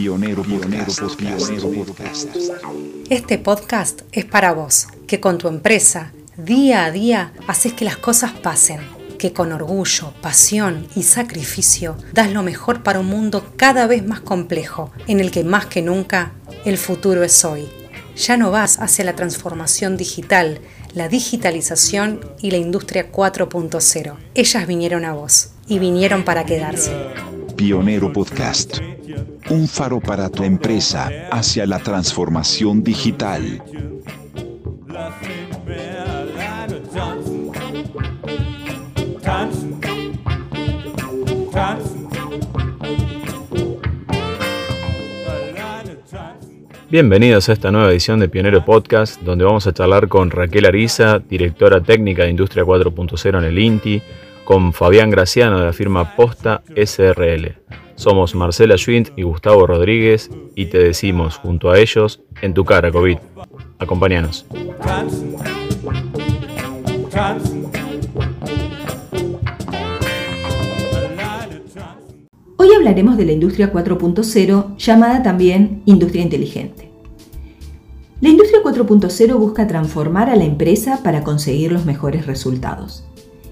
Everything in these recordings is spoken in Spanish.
Pionero, pionero, pionero podcast. Este podcast es para vos, que con tu empresa, día a día, haces que las cosas pasen, que con orgullo, pasión y sacrificio das lo mejor para un mundo cada vez más complejo, en el que más que nunca el futuro es hoy. Ya no vas hacia la transformación digital, la digitalización y la industria 4.0. Ellas vinieron a vos y vinieron para quedarse. Pionero Podcast. Un faro para tu empresa hacia la transformación digital. Bienvenidos a esta nueva edición de Pionero Podcast, donde vamos a charlar con Raquel Ariza, directora técnica de Industria 4.0 en el INTI, con Fabián Graciano de la firma Posta SRL. Somos Marcela Schwint y Gustavo Rodríguez y te decimos junto a ellos en tu cara, COVID. Acompáñanos. Hoy hablaremos de la industria 4.0, llamada también industria inteligente. La industria 4.0 busca transformar a la empresa para conseguir los mejores resultados.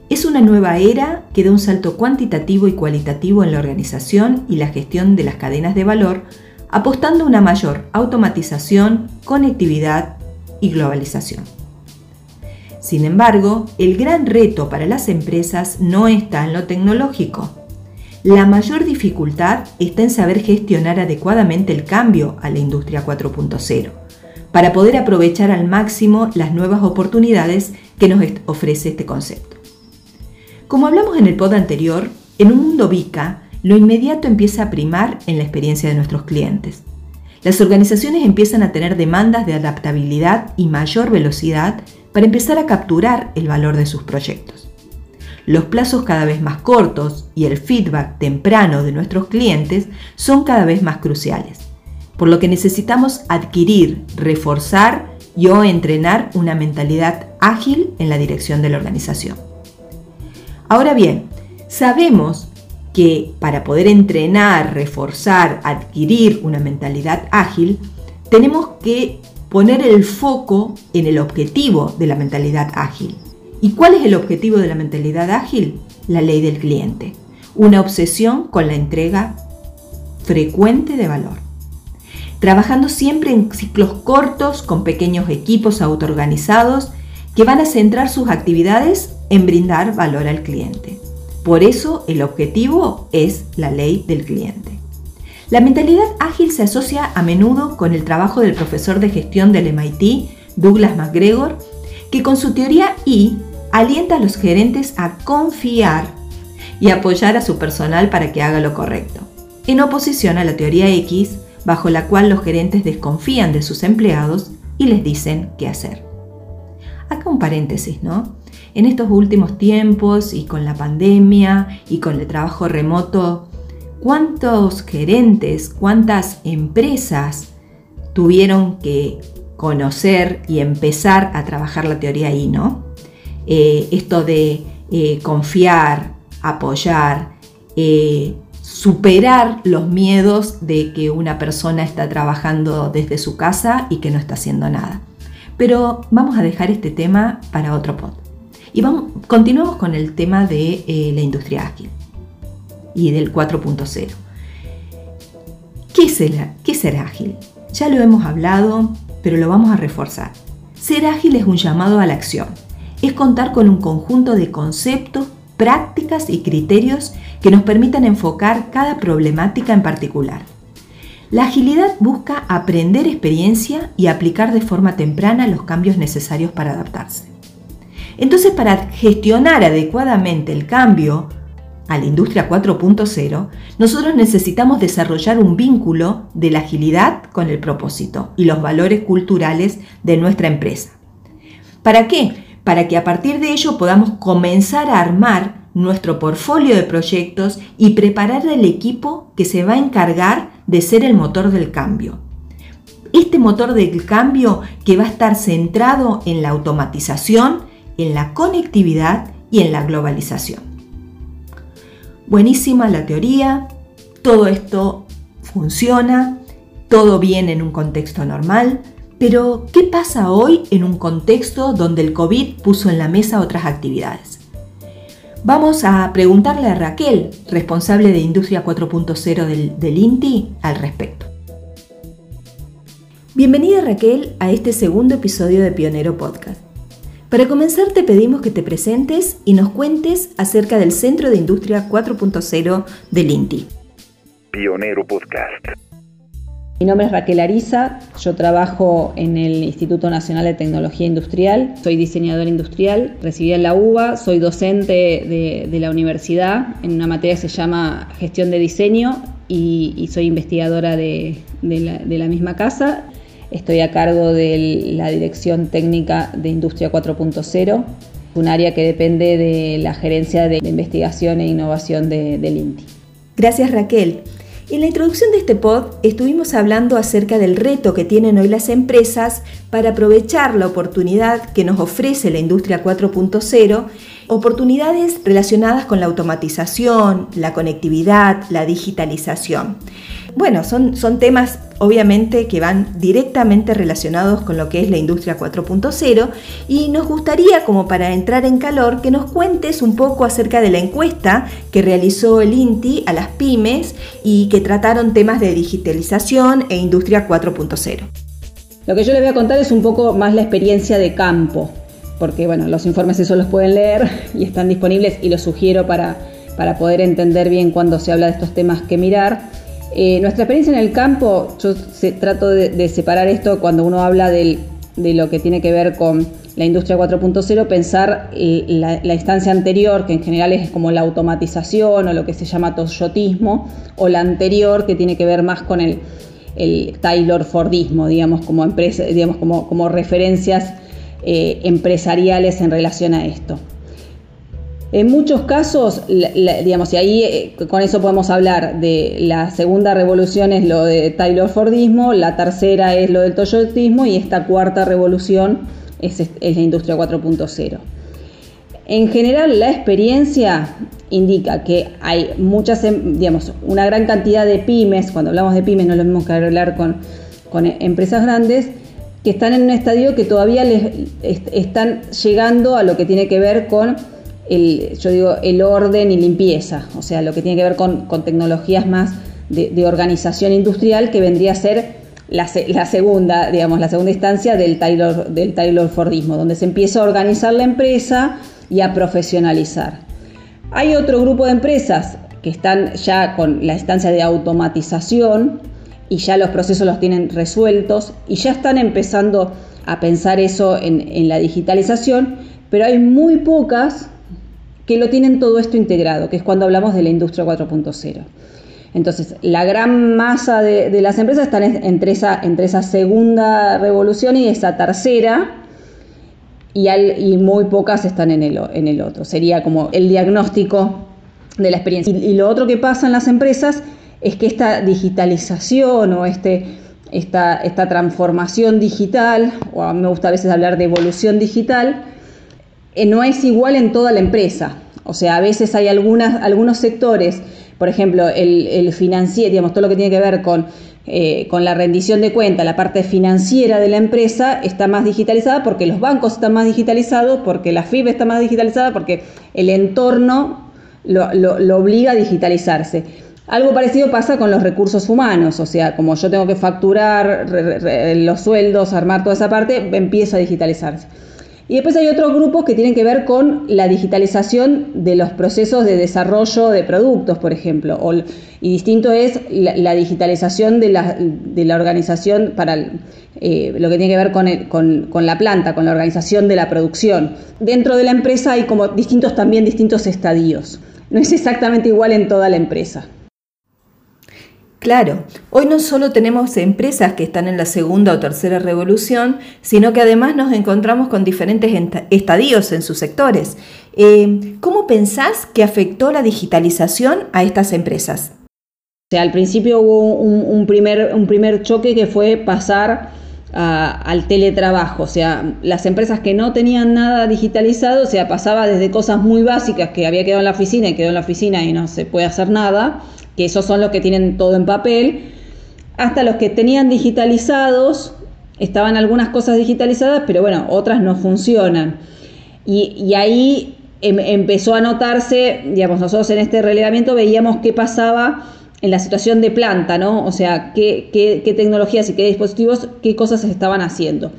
Es una nueva era que da un salto cuantitativo y cualitativo en la organización y la gestión de las cadenas de valor, apostando a una mayor automatización, conectividad y globalización. Sin embargo, el gran reto para las empresas no está en lo tecnológico, la mayor dificultad está en saber gestionar adecuadamente el cambio a la industria 4.0 para poder aprovechar al máximo las nuevas oportunidades que nos ofrece este concepto. Como hablamos en el pod anterior, en un mundo VICA, lo inmediato empieza a primar en la experiencia de nuestros clientes. Las organizaciones empiezan a tener demandas de adaptabilidad y mayor velocidad para empezar a capturar el valor de sus proyectos los plazos cada vez más cortos y el feedback temprano de nuestros clientes son cada vez más cruciales, por lo que necesitamos adquirir, reforzar y o entrenar una mentalidad ágil en la dirección de la organización. Ahora bien, sabemos que para poder entrenar, reforzar, adquirir una mentalidad ágil, tenemos que poner el foco en el objetivo de la mentalidad ágil. ¿Y cuál es el objetivo de la mentalidad ágil? La ley del cliente. Una obsesión con la entrega frecuente de valor. Trabajando siempre en ciclos cortos con pequeños equipos autoorganizados que van a centrar sus actividades en brindar valor al cliente. Por eso el objetivo es la ley del cliente. La mentalidad ágil se asocia a menudo con el trabajo del profesor de gestión del MIT, Douglas McGregor, que con su teoría I alienta a los gerentes a confiar y apoyar a su personal para que haga lo correcto, en oposición a la teoría X, bajo la cual los gerentes desconfían de sus empleados y les dicen qué hacer. Acá un paréntesis, ¿no? En estos últimos tiempos y con la pandemia y con el trabajo remoto, ¿cuántos gerentes, cuántas empresas tuvieron que conocer y empezar a trabajar la teoría I, ¿no? Eh, esto de eh, confiar, apoyar, eh, superar los miedos de que una persona está trabajando desde su casa y que no está haciendo nada. Pero vamos a dejar este tema para otro pod. Y continuamos con el tema de la industria ágil y del 4.0. ¿Qué, ¿Qué es ser ágil? Ya lo hemos hablado, pero lo vamos a reforzar. Ser ágil es un llamado a la acción es contar con un conjunto de conceptos, prácticas y criterios que nos permitan enfocar cada problemática en particular. La agilidad busca aprender experiencia y aplicar de forma temprana los cambios necesarios para adaptarse. Entonces, para gestionar adecuadamente el cambio a la industria 4.0, nosotros necesitamos desarrollar un vínculo de la agilidad con el propósito y los valores culturales de nuestra empresa. ¿Para qué? para que a partir de ello podamos comenzar a armar nuestro portfolio de proyectos y preparar el equipo que se va a encargar de ser el motor del cambio. Este motor del cambio que va a estar centrado en la automatización, en la conectividad y en la globalización. Buenísima la teoría, todo esto funciona, todo bien en un contexto normal, pero ¿qué pasa hoy en un contexto donde el COVID puso en la mesa otras actividades? Vamos a preguntarle a Raquel, responsable de Industria 4.0 del, del, INTI, al respecto. Bienvenida Raquel a este segundo episodio de Pionero Podcast. Para comenzar te pedimos que te presentes y nos cuentes acerca del Centro de Industria 4.0 del INTI. Pionero Podcast. Mi nombre es Raquel Ariza, yo trabajo en el Instituto Nacional de Tecnología Industrial, soy diseñadora industrial, recibí en la UBA, soy docente de, la universidad en una materia que se llama gestión de diseño y, soy investigadora de, la, misma casa. Estoy a cargo de la Dirección Técnica de Industria 4.0, un área que depende de la Gerencia de Investigación e Innovación del INTI. Gracias Raquel. En la introducción de este pod estuvimos hablando acerca del reto que tienen hoy las empresas para aprovechar la oportunidad que nos ofrece la industria 4.0, oportunidades relacionadas con la automatización, la conectividad, la digitalización. Bueno, son, son temas obviamente que van directamente relacionados con lo que es la industria 4.0 y nos gustaría como para entrar en calor que nos cuentes un poco acerca de la encuesta que realizó el INTI a las pymes y que trataron temas de digitalización e industria 4.0. Lo que yo les voy a contar es un poco más la experiencia de campo, porque bueno, los informes eso los pueden leer y están disponibles y los sugiero para, para poder entender bien cuando se habla de estos temas que mirar. Eh, nuestra experiencia en el campo, yo trato de, separar esto cuando uno habla de lo que tiene que ver con la industria 4.0, pensar eh, la, instancia anterior, que en general es como la automatización o lo que se llama toyotismo, o la anterior, que tiene que ver más con el, Taylor Fordismo, digamos, como, empresa, digamos, como, referencias eh, empresariales en relación a esto. En muchos casos, digamos, y ahí eh, con eso podemos hablar de la segunda revolución es lo de Taylor Fordismo, la tercera es lo del Toyotismo y esta cuarta revolución es, la industria 4.0. En general, la experiencia indica que hay muchas, em, digamos, una gran cantidad de pymes, cuando hablamos de pymes no lo mismo que hablar con, con empresas grandes, que están en un estadio que todavía les están llegando a lo que tiene que ver con yo digo, el orden y limpieza, o sea, lo que tiene que ver con, tecnologías más de, organización industrial, que vendría a ser la, segunda, digamos, la segunda instancia del Taylor, del Taylor Fordismo, donde se empieza a organizar la empresa y a profesionalizar. Hay otro grupo de empresas que están ya con la instancia de automatización y ya los procesos los tienen resueltos y ya están empezando a pensar eso en, en la digitalización, pero hay muy pocas que lo tienen todo esto integrado, que es cuando hablamos de la industria 4.0. Entonces, la gran masa de, las empresas están entre esa, entre esa segunda revolución y esa tercera, y, y muy pocas están en el, en el otro. Sería como el diagnóstico de la experiencia. Y, lo otro que pasa en las empresas es que esta digitalización o este, esta, esta transformación digital, o a mí me gusta a veces hablar de evolución digital, eh, no es igual en toda la empresa. O sea, a veces hay algunas, algunos sectores, por ejemplo, el, financiero, digamos, todo lo que tiene que ver con, eh, con la rendición de cuenta, la parte financiera de la empresa está más digitalizada porque los bancos están más digitalizados, porque la FIB está más digitalizada, porque el entorno lo, lo obliga a digitalizarse. Algo parecido pasa con los recursos humanos, o sea, como yo tengo que facturar los sueldos, armar toda esa parte, empieza a digitalizarse. Y después hay otros grupos que tienen que ver con la digitalización de los procesos de desarrollo de productos, por ejemplo. y distinto es la, digitalización de la, organización para eh, lo que tiene que ver con, con, la planta, con la organización de la producción. Dentro de la empresa hay como distintos también distintos estadios. No es exactamente igual en toda la empresa. Claro, hoy no solo tenemos empresas que están en la segunda o tercera revolución, sino que además nos encontramos con diferentes estadios en sus sectores. Eh, ¿Cómo pensás que afectó la digitalización a estas empresas? O sea, al principio hubo un, primer, un primer choque que fue pasar al teletrabajo, o sea, las empresas que no tenían nada digitalizado, o sea, pasaba desde cosas muy básicas que había quedado en la oficina y quedó en la oficina y no se puede hacer nada, que esos son los que tienen todo en papel, hasta los que tenían digitalizados, estaban algunas cosas digitalizadas, pero bueno, otras no funcionan. Y, ahí em, empezó a notarse, digamos, nosotros en este relevamiento veíamos qué pasaba en la situación de planta, ¿no? O sea, qué, qué, tecnologías y qué dispositivos, qué cosas se estaban haciendo.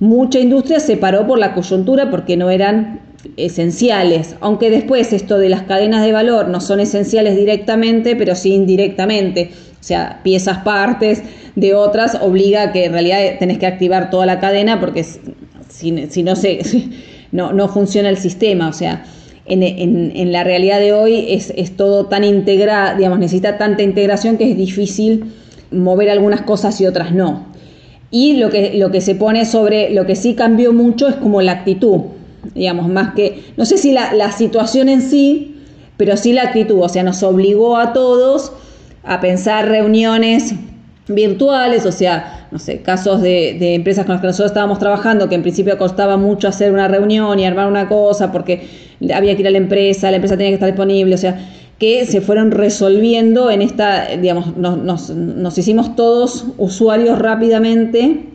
Mucha industria se paró por la coyuntura porque no eran esenciales, aunque después esto de las cadenas de valor no son esenciales directamente, pero sí indirectamente. O sea, piezas, partes de otras obliga a que en realidad tenés que activar toda la cadena porque si, si no se no, no funciona el sistema. O sea, en, en, la realidad de hoy es, es todo tan integrado, digamos, necesita tanta integración que es difícil mover algunas cosas y otras no. Y lo que, lo que se pone sobre, lo que sí cambió mucho es como la actitud, digamos, más que, no sé si la, la situación en sí, pero sí la actitud, o sea, nos obligó a todos a pensar reuniones virtuales, o sea, no sé, casos de, empresas con las que nosotros estábamos trabajando, que en principio costaba mucho hacer una reunión y armar una cosa porque había que ir a la empresa, la empresa tenía que estar disponible, o sea, que se fueron resolviendo en esta, digamos, nos, nos, hicimos todos usuarios rápidamente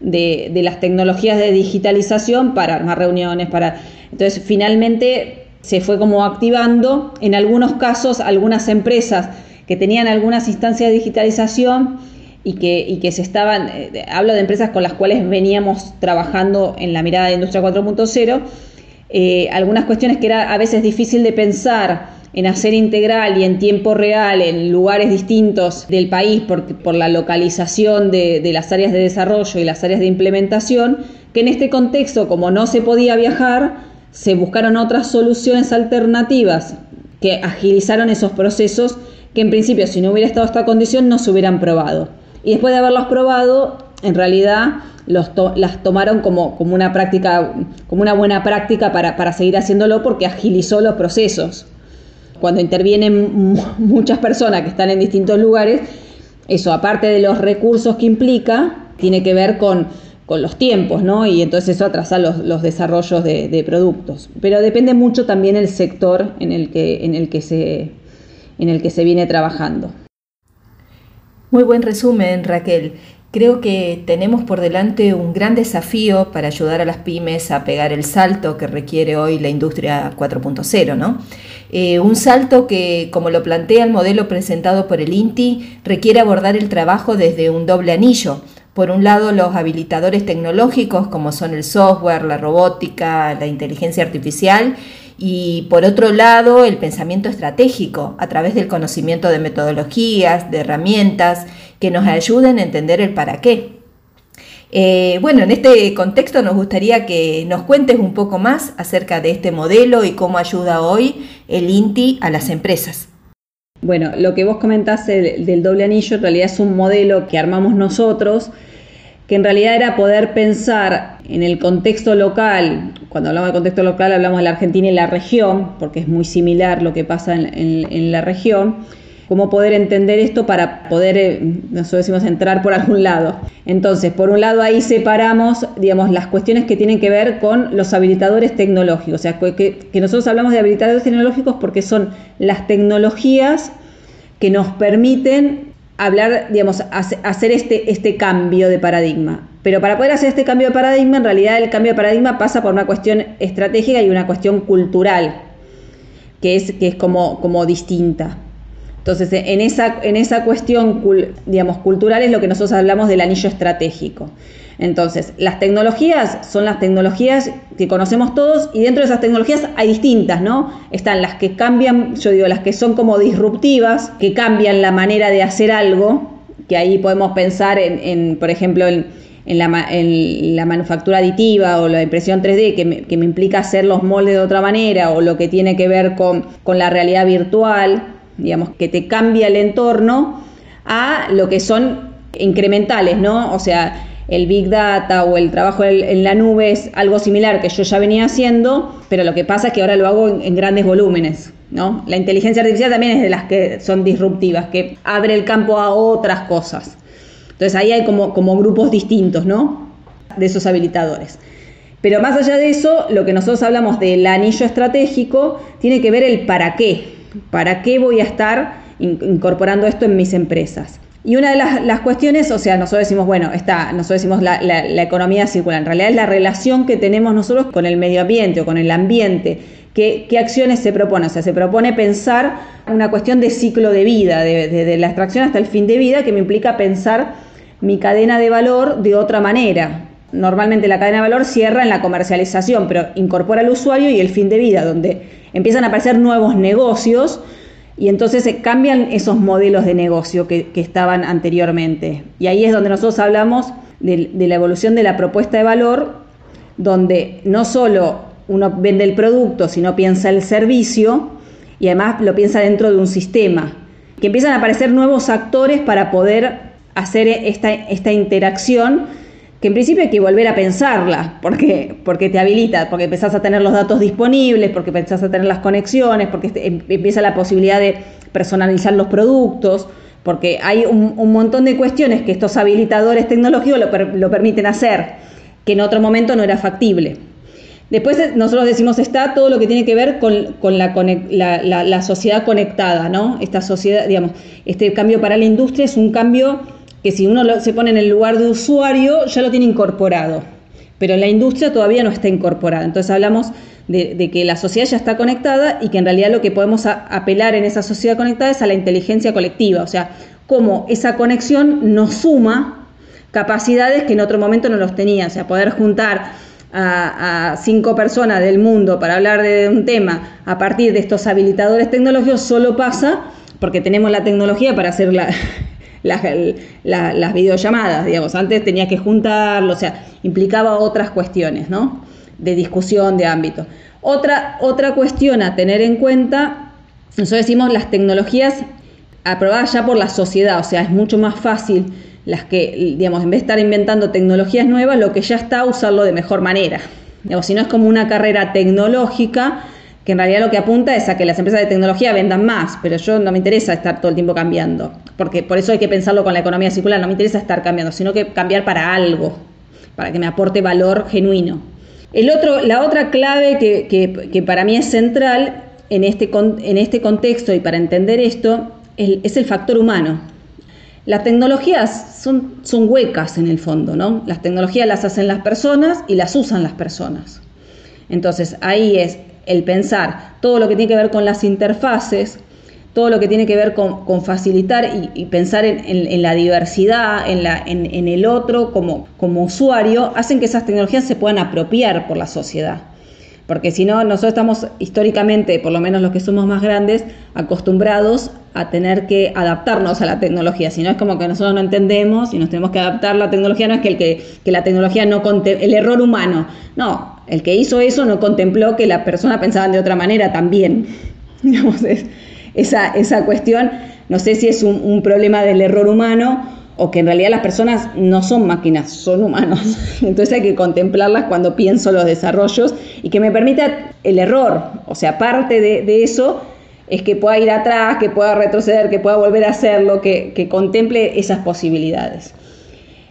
de, de, las tecnologías de digitalización para armar reuniones, para... Entonces, finalmente se fue como activando, en algunos casos, algunas empresas que tenían algunas instancias de digitalización y que, que se estaban, eh, hablo de empresas con las cuales veníamos trabajando en la mirada de Industria 4.0, eh, algunas cuestiones que era a veces difícil de pensar en hacer integral y en tiempo real en lugares distintos del país por, la localización de, las áreas de desarrollo y las áreas de implementación, que en este contexto, como no se podía viajar, se buscaron otras soluciones alternativas que agilizaron esos procesos que en principio si no hubiera estado esta condición no se hubieran probado. Y después de haberlos probado, en realidad los las tomaron como, como, una práctica, como una buena práctica para, para seguir haciéndolo porque agilizó los procesos. Cuando intervienen muchas personas que están en distintos lugares, eso, aparte de los recursos que implica, tiene que ver con, con los tiempos, ¿no? Y entonces eso atrasa los, los desarrollos de, de, productos. Pero depende mucho también el sector en el que, en el que se, en el que se viene trabajando. Muy buen resumen, Raquel. Creo que tenemos por delante un gran desafío para ayudar a las pymes a pegar el salto que requiere hoy la industria 4.0, ¿no? Eh, un salto que, como lo plantea el modelo presentado por el INTI, requiere abordar el trabajo desde un doble anillo. Por un lado, los habilitadores tecnológicos como son el software, la robótica, la inteligencia artificial, y por otro lado, el pensamiento estratégico a través del conocimiento de metodologías, de herramientas que nos ayuden a entender el para qué. Eh, bueno, en este contexto nos gustaría que nos cuentes un poco más acerca de este modelo y cómo ayuda hoy el INTI a las empresas. Bueno, lo que vos comentaste del doble anillo en realidad es un modelo que armamos nosotros que en realidad era poder pensar en el contexto local, cuando hablamos de contexto local hablamos de la Argentina y la región, porque es muy similar lo que pasa en, la región, cómo poder entender esto para poder, eh, nosotros decimos, entrar por algún lado. Entonces, por un lado ahí separamos, digamos, las cuestiones que tienen que ver con los habilitadores tecnológicos, o sea, que, que nosotros hablamos de habilitadores tecnológicos porque son las tecnologías que nos permiten hablar, digamos, hacer este, este cambio de paradigma. Pero para poder hacer este cambio de paradigma, en realidad el cambio de paradigma pasa por una cuestión estratégica y una cuestión cultural, que es, que es como, como distinta. Entonces, en esa, en esa cuestión, digamos, cultural es lo que nosotros hablamos del anillo estratégico. Entonces, las tecnologías son las tecnologías que conocemos todos y dentro de esas tecnologías hay distintas, ¿no? Están las que cambian, yo digo, las que son como disruptivas, que cambian la manera de hacer algo, que ahí podemos pensar en, por ejemplo, en, la, manufactura aditiva o la impresión 3D, que me, que me, implica hacer los moldes de otra manera, o lo que tiene que ver con, con la realidad virtual, digamos, que te cambia el entorno, a lo que son incrementales, ¿no? O sea, el Big Data o el trabajo en la nube es algo similar que yo ya venía haciendo, pero lo que pasa es que ahora lo hago en, grandes volúmenes. ¿no? La inteligencia artificial también es de las que son disruptivas, que abre el campo a otras cosas. Entonces ahí hay como, como grupos distintos ¿no? de esos habilitadores. Pero más allá de eso, lo que nosotros hablamos del anillo estratégico tiene que ver el para qué. ¿Para qué voy a estar incorporando esto en mis empresas? Y una de las, cuestiones, o sea, nosotros decimos, bueno, está, nosotros decimos la, la, economía circular, en realidad es la relación que tenemos nosotros con el medio ambiente o con el ambiente. ¿Qué, qué acciones se propone? O sea, se propone pensar una cuestión de ciclo de vida, desde de, la extracción hasta el fin de vida, que me implica pensar mi cadena de valor de otra manera. Normalmente la cadena de valor cierra en la comercialización, pero incorpora al usuario y el fin de vida, donde empiezan a aparecer nuevos negocios y entonces se cambian esos modelos de negocio que, estaban anteriormente. Y ahí es donde nosotros hablamos de, la evolución de la propuesta de valor, donde no solo uno vende el producto, sino piensa el servicio y además lo piensa dentro de un sistema, que empiezan a aparecer nuevos actores para poder hacer esta, esta interacción que en principio hay que volver a pensarla, porque, porque te habilita, porque empezás a tener los datos disponibles, porque empezás a tener las conexiones, porque em, empieza la posibilidad de personalizar los productos, porque hay un, montón de cuestiones que estos habilitadores tecnológicos lo, permiten hacer, que en otro momento no era factible. Después eh, nosotros decimos está todo lo que tiene que ver con, la, la, sociedad conectada, ¿no? Esta sociedad, digamos, este cambio para la industria es un cambio que si uno se pone en el lugar de usuario ya lo tiene incorporado, pero la industria todavía no está incorporada. Entonces hablamos de, que la sociedad ya está conectada y que en realidad lo que podemos apelar en esa sociedad conectada es a la inteligencia colectiva, o sea, cómo esa conexión nos suma capacidades que en otro momento no los tenía, o sea, poder juntar a, a, cinco personas del mundo para hablar de un tema a partir de estos habilitadores tecnológicos solo pasa porque tenemos la tecnología para hacer la, las, videollamadas, digamos. Antes tenía que juntarlo, o sea, implicaba otras cuestiones, ¿no? De discusión, de ámbito. Otra, otra cuestión a tener en cuenta, nosotros decimos las tecnologías aprobadas ya por la sociedad, o sea, es mucho más fácil las que, digamos, en vez de estar inventando tecnologías nuevas, lo que ya está, usarlo de mejor manera. Digamos, si no es como una carrera tecnológica, que en realidad lo que apunta es a que las empresas de tecnología vendan más, pero yo no me interesa estar todo el tiempo cambiando, porque por eso hay que pensarlo con la economía circular, no me interesa estar cambiando, sino que cambiar para algo, para que me aporte valor genuino. El otro, la otra clave que, para mí es central en este, en este contexto y para entender esto es, el factor humano. Las tecnologías son, son huecas en el fondo, ¿no? Las tecnologías las hacen las personas y las usan las personas. Entonces ahí es el pensar todo lo que tiene que ver con las interfaces, todo lo que tiene que ver con, facilitar y, pensar en, la diversidad, en, la, en, el otro como, como usuario, hacen que esas tecnologías se puedan apropiar por la sociedad. Porque si no, nosotros estamos históricamente, por lo menos los que somos más grandes, acostumbrados a tener que adaptarnos a la tecnología. Si no es como que nosotros no entendemos y nos tenemos que adaptar a la tecnología, no es que, el que, que la tecnología no el error humano. No, el que hizo eso no contempló que la persona pensaba de otra manera también. esa, esa cuestión, no sé si es un, problema del error humano o que en realidad las personas no son máquinas, son humanos. Entonces hay que contemplarlas cuando pienso los desarrollos y que me permita el error. O sea, parte de, eso es que pueda ir atrás, que pueda retroceder, que pueda volver a hacerlo, que, que contemple esas posibilidades.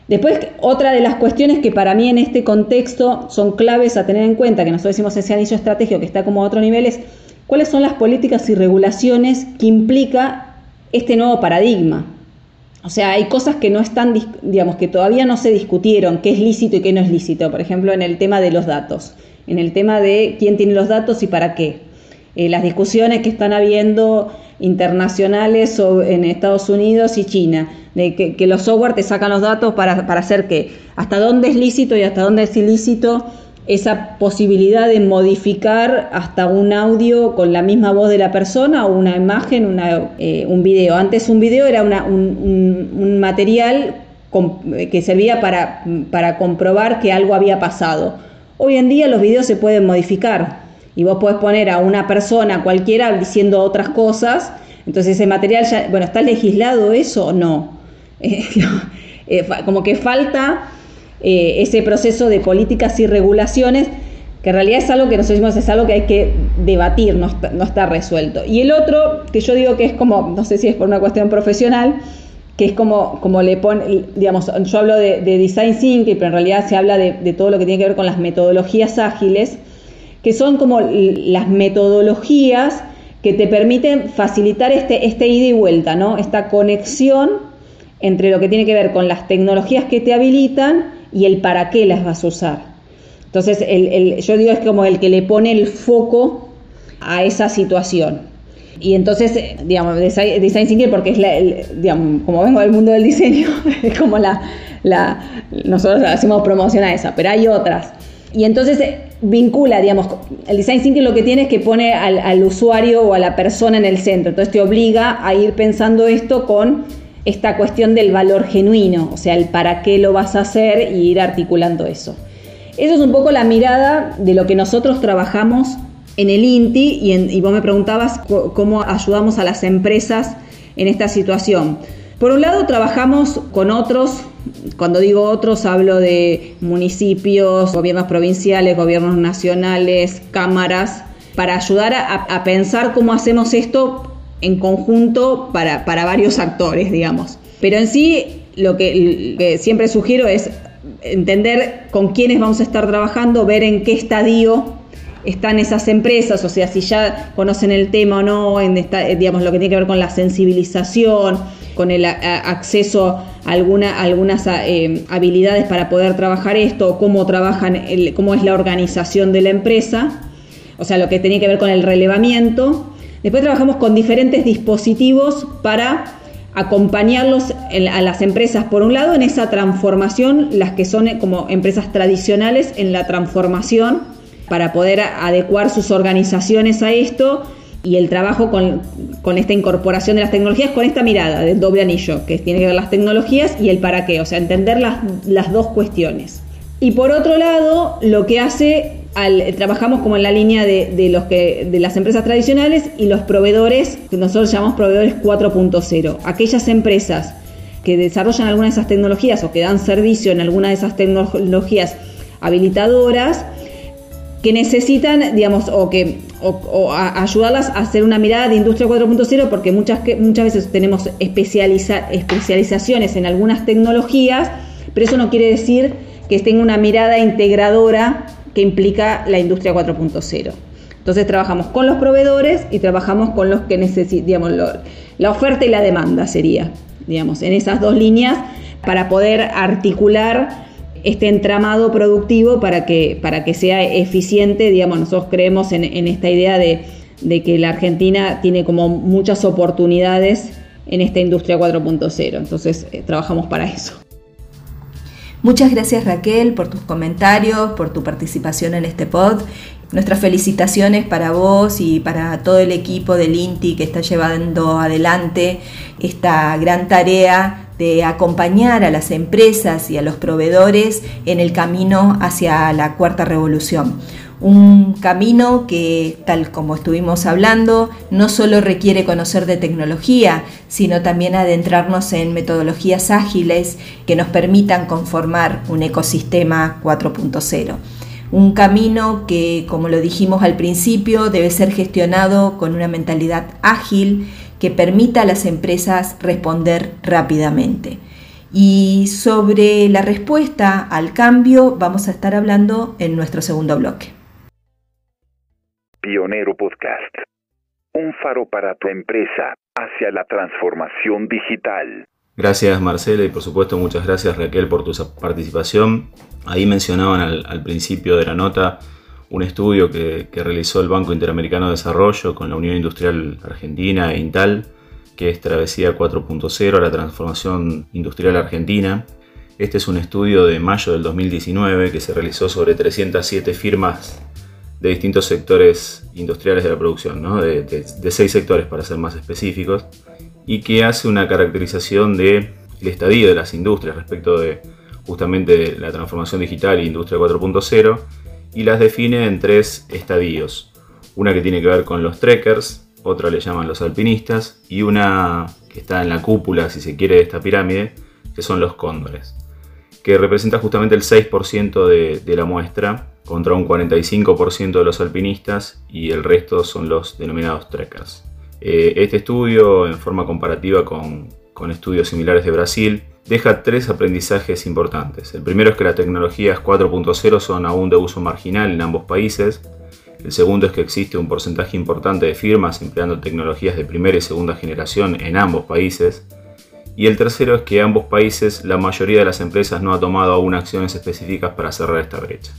Después, otra de las cuestiones que para mí en este contexto son claves a tener en cuenta, que nosotros decimos ese anillo estratégico que está como a otro nivel, es cuáles son las políticas y regulaciones que implica este nuevo paradigma. O sea, hay cosas que no están, digamos, que todavía no se discutieron, qué es lícito y qué no es lícito. Por ejemplo, en el tema de los datos, en el tema de quién tiene los datos y para qué. Eh, las discusiones que están habiendo internacionales en Estados Unidos y China de que, los software te sacan los datos para, para hacer que hasta dónde es lícito y hasta dónde es ilícito esa posibilidad de modificar hasta un audio con la misma voz de la persona o una imagen, una, eh, un video. Antes un video era una, un, un, material que servía para, para comprobar que algo había pasado. Hoy en día los videos se pueden modificar y vos podés poner a una persona cualquiera diciendo otras cosas. Entonces ese material ya, bueno, ¿está legislado eso o no? Eh, como que falta eh, ese proceso de políticas y regulaciones, que en realidad es algo que nosotros decimos es algo que hay que debatir, no está, resuelto. Y el otro, que yo digo que es como, no sé si es por una cuestión profesional, que es como, como le pone, digamos, yo hablo de, design thinking, pero en realidad se habla de, todo lo que tiene que ver con las metodologías ágiles, que son como las metodologías que te permiten facilitar este, este ida y vuelta, ¿no? Esta conexión entre lo que tiene que ver con las tecnologías que te habilitan y el para qué las vas a usar. Entonces, yo digo es como el que le pone el foco a esa situación. Y entonces, digamos, Design Thinking, porque es, la, como vengo del mundo del diseño, es como la, la, nosotros hacemos promoción a esa, pero hay otras. Y entonces vincula, digamos, el design thinking lo que tiene es que pone al, usuario o a la persona en el centro. Entonces te obliga a ir pensando esto con esta cuestión del valor genuino, o sea, el para qué lo vas a hacer y ir articulando eso. Eso es un poco la mirada de lo que nosotros trabajamos en el INTI y, y vos me preguntabas cómo ayudamos a las empresas en esta situación. Por un lado, trabajamos con otros cuando digo otros, hablo de municipios, gobiernos provinciales, gobiernos nacionales, cámaras, para ayudar a, pensar cómo hacemos esto en conjunto para, varios actores, digamos. Pero en sí, lo que, siempre sugiero es entender con quiénes vamos a estar trabajando, ver en qué estadio están esas empresas, o sea, si ya conocen el tema o no, en digamos, lo que tiene que ver con la sensibilización, con el acceso a alguna, algunas eh, habilidades para poder trabajar esto, cómo trabajan, cómo es la organización de la empresa, o sea, lo que tenía que ver con el relevamiento. Después trabajamos con diferentes dispositivos para acompañarlos a las empresas, por un lado, en esa transformación, las que son eh, como empresas tradicionales en la transformación, para poder adecuar sus organizaciones a esto y el trabajo con, esta incorporación de las tecnologías, con esta mirada del doble anillo, que tiene que ver las tecnologías y el para qué, o sea, entender las, las dos cuestiones. Y por otro lado, lo que hace, trabajamos como en la línea de, los que, de las empresas tradicionales y los proveedores, que nosotros llamamos proveedores 4.0, aquellas empresas que desarrollan alguna de esas tecnologías o que dan servicio en alguna de esas tecnologías habilitadoras, que necesitan, digamos, o que ayudarlas a hacer una mirada de industria 4.0 porque muchas, muchas veces tenemos especializa, especializaciones en algunas tecnologías, pero eso no quiere decir que tenga una mirada integradora que implica la industria 4.0. Entonces trabajamos con los proveedores y trabajamos con los que necesitan, digamos, la oferta y la demanda sería, digamos, en esas dos líneas para poder articular este entramado productivo para que, para que sea eficiente. Digamos, nosotros creemos en, esta idea de, que la Argentina tiene como muchas oportunidades en esta industria 4.0. Entonces, eh, trabajamos para eso. Muchas gracias Raquel por tus comentarios, por tu participación en este pod. Nuestras felicitaciones para vos y para todo el equipo del INTI que está llevando adelante esta gran tarea de acompañar a las empresas y a los proveedores en el camino hacia la cuarta revolución. Un camino que, tal como estuvimos hablando, no solo requiere conocer de tecnología, sino también adentrarnos en metodologías ágiles que nos permitan conformar un ecosistema 4.0. Un camino que, como lo dijimos al principio, debe ser gestionado con una mentalidad ágil que permita a las empresas responder rápidamente. Y sobre la respuesta al cambio vamos a estar hablando en nuestro segundo bloque. Pionero Podcast. Un faro para tu empresa hacia la transformación digital. Gracias Marcela y por supuesto muchas gracias Raquel por tu participación. Ahí mencionaban al principio de la nota un estudio que, realizó el Banco Interamericano de Desarrollo con la Unión Industrial Argentina e Intal, que es Travesía 4.0 a la transformación industrial argentina. Este es un estudio de mayo del 2019 que se realizó sobre 307 firmas de distintos sectores industriales de la producción, de, de, seis sectores para ser más específicos, y que hace una caracterización del estadio de las industrias respecto de justamente la transformación digital e industria 4.0 y las define en tres estadios. Una que tiene que ver con los trekkers, otra le llaman los alpinistas y una que está en la cúpula, si se quiere, de esta pirámide, que son los cóndores, que representa justamente el 6% de, la muestra contra un 45% de los alpinistas y el resto son los denominados trekkers. Eh, este estudio, en forma comparativa con, con estudios similares de Brasil, deja tres aprendizajes importantes. El primero es que las tecnologías 4.0 son aún de uso marginal en ambos países. El segundo es que existe un porcentaje importante de firmas empleando tecnologías de primera y segunda generación en ambos países. Y el tercero es que ambos países, la mayoría de las empresas no ha tomado aún acciones específicas para cerrar esta brecha.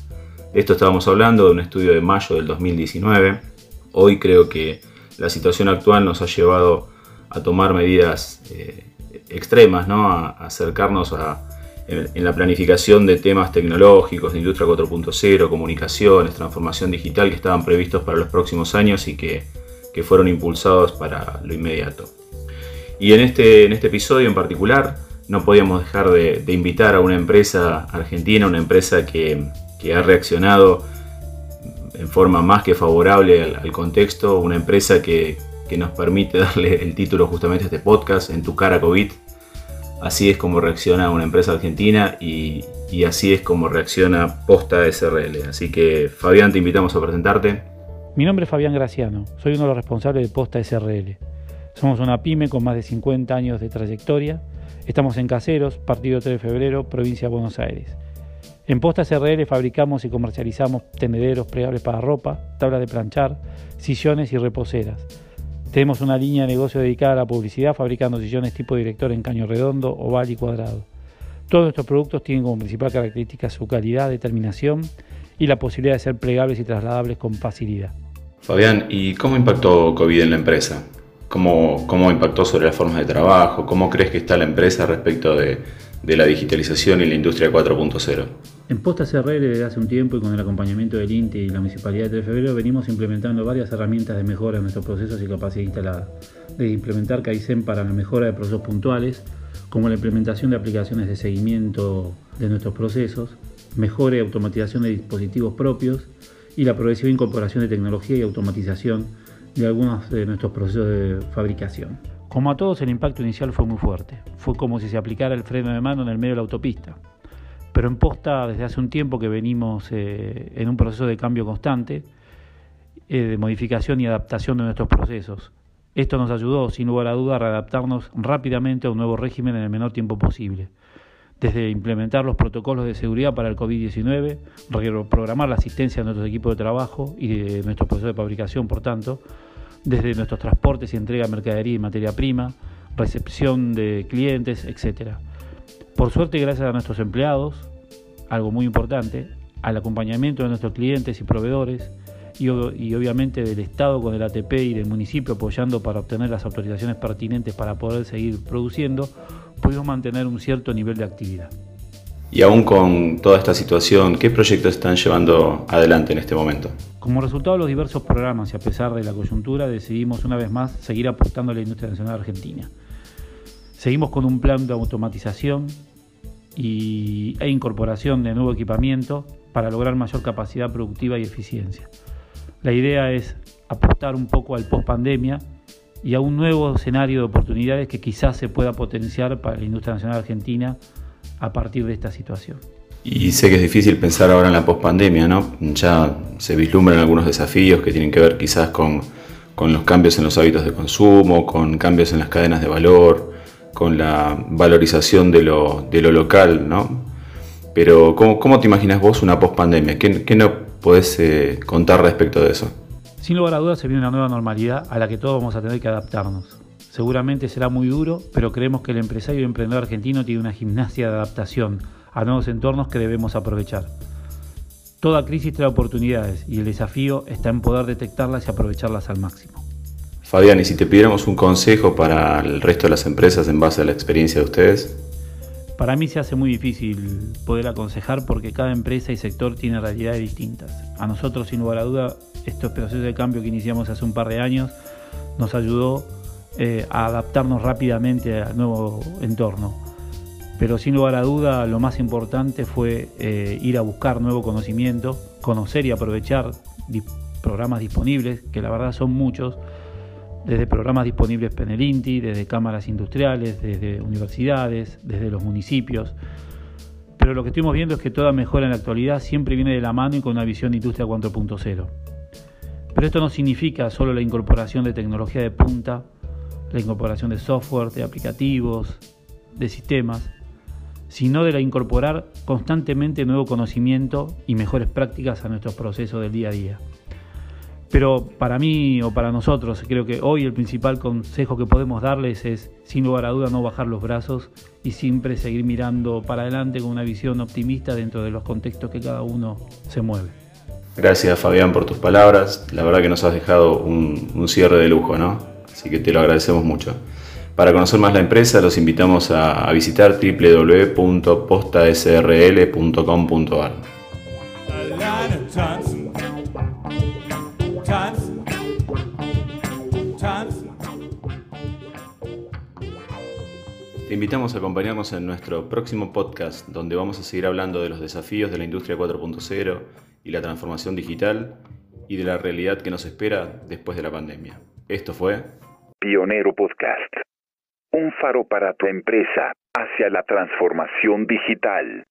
esto estábamos hablando de un estudio de mayo del 2019. Hoy creo que la situación actual nos ha llevado a tomar medidas eh, extremas, ¿no? a, acercarnos a, en, la planificación de temas tecnológicos, de industria 4.0, comunicaciones, transformación digital que estaban previstos para los próximos años y que, que fueron impulsados para lo inmediato. Y en este, en este episodio en particular no podíamos dejar de, invitar a una empresa argentina, una empresa que, ha reaccionado en forma más que favorable al, contexto, una empresa que, nos permite darle el título justamente a este podcast, En tu cara COVID. Así es como reacciona una empresa argentina y, así es como reacciona Posta SRL. Así que Fabián, te invitamos a presentarte. Mi nombre es Fabián Graciano, soy uno de los responsables de Posta SRL. Somos una pyme con más de 50 años de trayectoria. Estamos en Caseros, Partido 3 de Febrero, Provincia de Buenos Aires. En Posta CRL fabricamos y comercializamos tenederos plegables para ropa, tablas de planchar, sillones y reposeras. Tenemos una línea de negocio dedicada a la publicidad, fabricando sillones tipo director en caño redondo, oval y cuadrado. Todos nuestros productos tienen como principal característica su calidad, determinación y la posibilidad de ser plegables y trasladables con facilidad. Fabián, ¿y cómo impactó COVID en la empresa? ¿Cómo, ¿Cómo impactó sobre las formas de trabajo? ¿Cómo crees que está la empresa respecto de, la digitalización y la industria 4.0? En Posta CRL desde hace un tiempo y con el acompañamiento del INTI y la Municipalidad de 3 de Febrero venimos implementando varias herramientas de mejora en nuestros procesos y capacidad instalada. De implementar Kaizen para la mejora de procesos puntuales, como la implementación de aplicaciones de seguimiento de nuestros procesos, mejora y automatización de dispositivos propios y la progresiva incorporación de tecnología y automatización de algunos de nuestros procesos de fabricación. Como a todos, el impacto inicial fue muy fuerte. Fue como si se aplicara el freno de mano en el medio de la autopista. Pero en posta, desde hace un tiempo que venimos eh, en un proceso de cambio constante, eh, de modificación y adaptación de nuestros procesos. Esto nos ayudó, sin lugar a duda, a readaptarnos rápidamente a un nuevo régimen en el menor tiempo posible. Desde implementar los protocolos de seguridad para el COVID-19, reprogramar la asistencia de nuestros equipos de trabajo y de nuestros procesos de fabricación, por tanto, desde nuestros transportes y entrega de mercadería y materia prima, recepción de clientes, etc. Por suerte, gracias a nuestros empleados, algo muy importante, al acompañamiento de nuestros clientes y proveedores, y, obviamente del Estado con el ATP y del municipio apoyando para obtener las autorizaciones pertinentes para poder seguir produciendo, pudimos mantener un cierto nivel de actividad. Y aún con toda esta situación, ¿qué proyectos están llevando adelante en este momento? Como resultado de los diversos programas y a pesar de la coyuntura, decidimos una vez más seguir apostando a la industria nacional argentina. Seguimos con un plan de automatización y, e incorporación de nuevo equipamiento para lograr mayor capacidad productiva y eficiencia. La idea es apostar un poco al post pandemia y a un nuevo escenario de oportunidades que quizás se pueda potenciar para la industria nacional argentina a partir de esta situación. Y sé que es difícil pensar ahora en la pospandemia, ¿no? Ya se vislumbran algunos desafíos que tienen que ver quizás con, los cambios en los hábitos de consumo, con cambios en las cadenas de valor, con la valorización de lo, local, ¿no? Pero ¿cómo, ¿cómo, te imaginas vos una pospandemia? ¿Qué, qué no podés eh, contar respecto de eso? Sin lugar a dudas se viene una nueva normalidad a la que todos vamos a tener que adaptarnos. Seguramente será muy duro, pero creemos que el empresario y emprendedor argentino tiene una gimnasia de adaptación a nuevos entornos que debemos aprovechar. Toda crisis trae oportunidades y el desafío está en poder detectarlas y aprovecharlas al máximo. Fabián, ¿y si te pidiéramos un consejo para el resto de las empresas en base a la experiencia de ustedes? Para mí se hace muy difícil poder aconsejar porque cada empresa y sector tiene realidades distintas. A nosotros, sin lugar a duda, estos procesos de cambio que iniciamos hace un par de años nos ayudó eh, a adaptarnos rápidamente al nuevo entorno pero sin lugar a duda lo más importante fue eh, ir a buscar nuevo conocimiento, conocer y aprovechar programas disponibles, que la verdad son muchos, desde programas disponibles en el INTI, desde cámaras industriales, desde universidades, desde los municipios. Pero lo que estamos viendo es que toda mejora en la actualidad siempre viene de la mano y con una visión de industria 4.0. Pero esto no significa solo la incorporación de tecnología de punta, la incorporación de software, de aplicativos, de sistemas, sino de la incorporar constantemente nuevo conocimiento y mejores prácticas a nuestros procesos del día a día. Pero para mí o para nosotros, creo que hoy el principal consejo que podemos darles es, sin lugar a duda, no bajar los brazos y siempre seguir mirando para adelante con una visión optimista dentro de los contextos que cada uno se mueve. Gracias Fabián por tus palabras. La verdad que nos has dejado un, cierre de lujo, ¿no? Así que te lo agradecemos mucho. Para conocer más la empresa, los invitamos a, a visitar www.postasrl.com.ar. Te invitamos a acompañarnos en nuestro próximo podcast, donde vamos a seguir hablando de los desafíos de la industria 4.0 y la transformación digital y de la realidad que nos espera después de la pandemia. Esto fue Pionero Podcast. Un faro para tu empresa hacia la transformación digital.